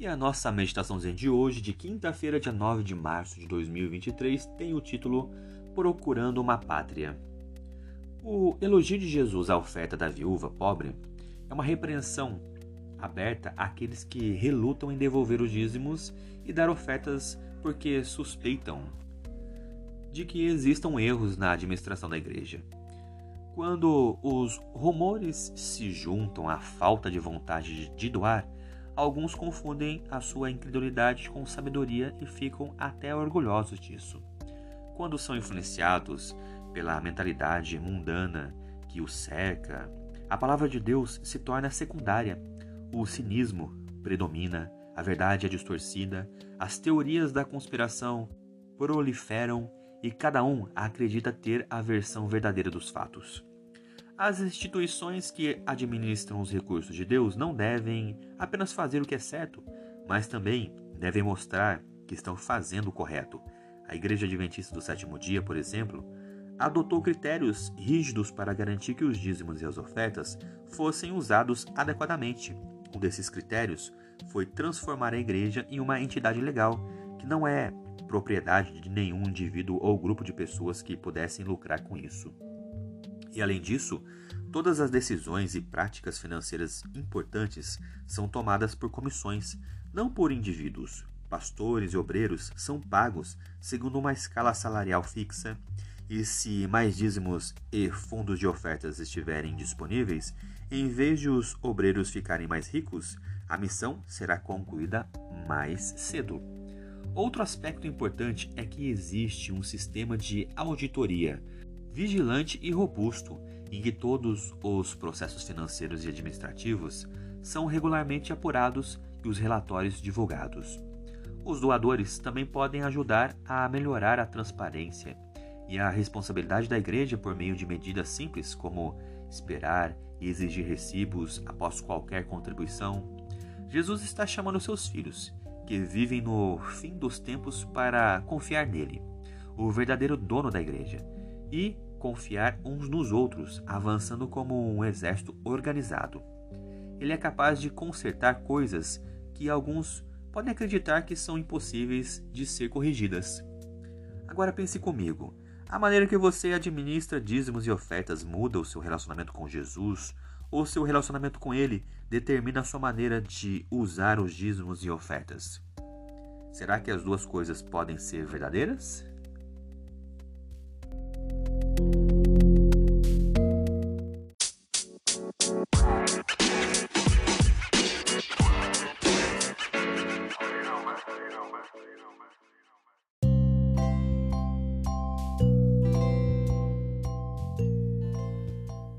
E a nossa meditaçãozinha de hoje, de quinta-feira, dia 9 de março de 2023, tem o título Procurando uma Pátria. O elogio de Jesus à oferta da viúva pobre é uma repreensão aberta àqueles que relutam em devolver os dízimos e dar ofertas porque suspeitam de que existam erros na administração da igreja. Quando os rumores se juntam à falta de vontade de doar, alguns confundem a sua incredulidade com sabedoria e ficam até orgulhosos disso. Quando são influenciados pela mentalidade mundana que os cerca, a palavra de Deus se torna secundária. O cinismo predomina, a verdade é distorcida, as teorias da conspiração proliferam e cada um acredita ter a versão verdadeira dos fatos. As instituições que administram os recursos de Deus não devem apenas fazer o que é certo, mas também devem mostrar que estão fazendo o correto. A Igreja Adventista do Sétimo Dia, por exemplo, adotou critérios rígidos para garantir que os dízimos e as ofertas fossem usados adequadamente. Um desses critérios foi transformar a igreja em uma entidade legal, que não é propriedade de nenhum indivíduo ou grupo de pessoas que pudessem lucrar com isso. E além disso, todas as decisões e práticas financeiras importantes são tomadas por comissões, não por indivíduos. Pastores e obreiros são pagos segundo uma escala salarial fixa, e se mais dízimos e fundos de ofertas estiverem disponíveis, em vez de os obreiros ficarem mais ricos, a missão será concluída mais cedo. Outro aspecto importante é que existe um sistema de auditoria vigilante e robusto, em que todos os processos financeiros e administrativos são regularmente apurados e os relatórios divulgados. Os doadores também podem ajudar a melhorar a transparência e a responsabilidade da igreja por meio de medidas simples como esperar e exigir recibos após qualquer contribuição. Jesus está chamando seus filhos, que vivem no fim dos tempos, para confiar nele, o verdadeiro dono da igreja, e confiar uns nos outros, avançando como um exército organizado. Ele é capaz de consertar coisas que alguns podem acreditar que são impossíveis de ser corrigidas. Agora pense comigo: a maneira que você administra dízimos e ofertas muda o seu relacionamento com Jesus, ou seu relacionamento com Ele determina a sua maneira de usar os dízimos e ofertas? Será que as duas coisas podem ser verdadeiras?